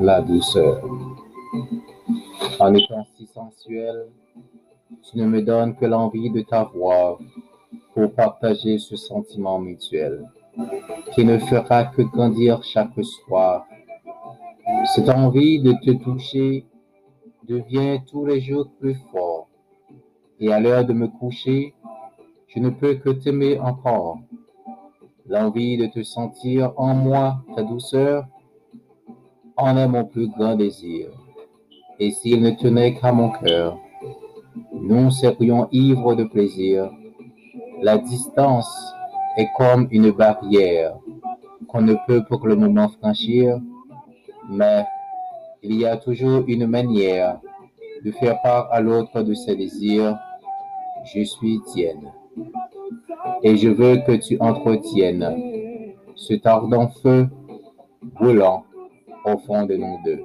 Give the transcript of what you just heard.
La douceur. En étant si sensuel, tu ne me donnes que l'envie de t'avoir pour partager ce sentiment mutuel qui ne fera que grandir chaque soir. Cette envie de te toucher devient tous les jours plus fort et à l'heure de me coucher, je ne peux que t'aimer encore. L'envie de te sentir en moi, ta douceur, en est mon plus grand désir. Et s'il ne tenait qu'à mon cœur, nous serions ivres de plaisir. La distance est comme une barrière qu'on ne peut pour le moment franchir, mais il y a toujours une manière de faire part à l'autre de ses désirs. Je suis tienne. Et je veux que tu entretiennes ce ardent feu brûlant au fond de nous deux.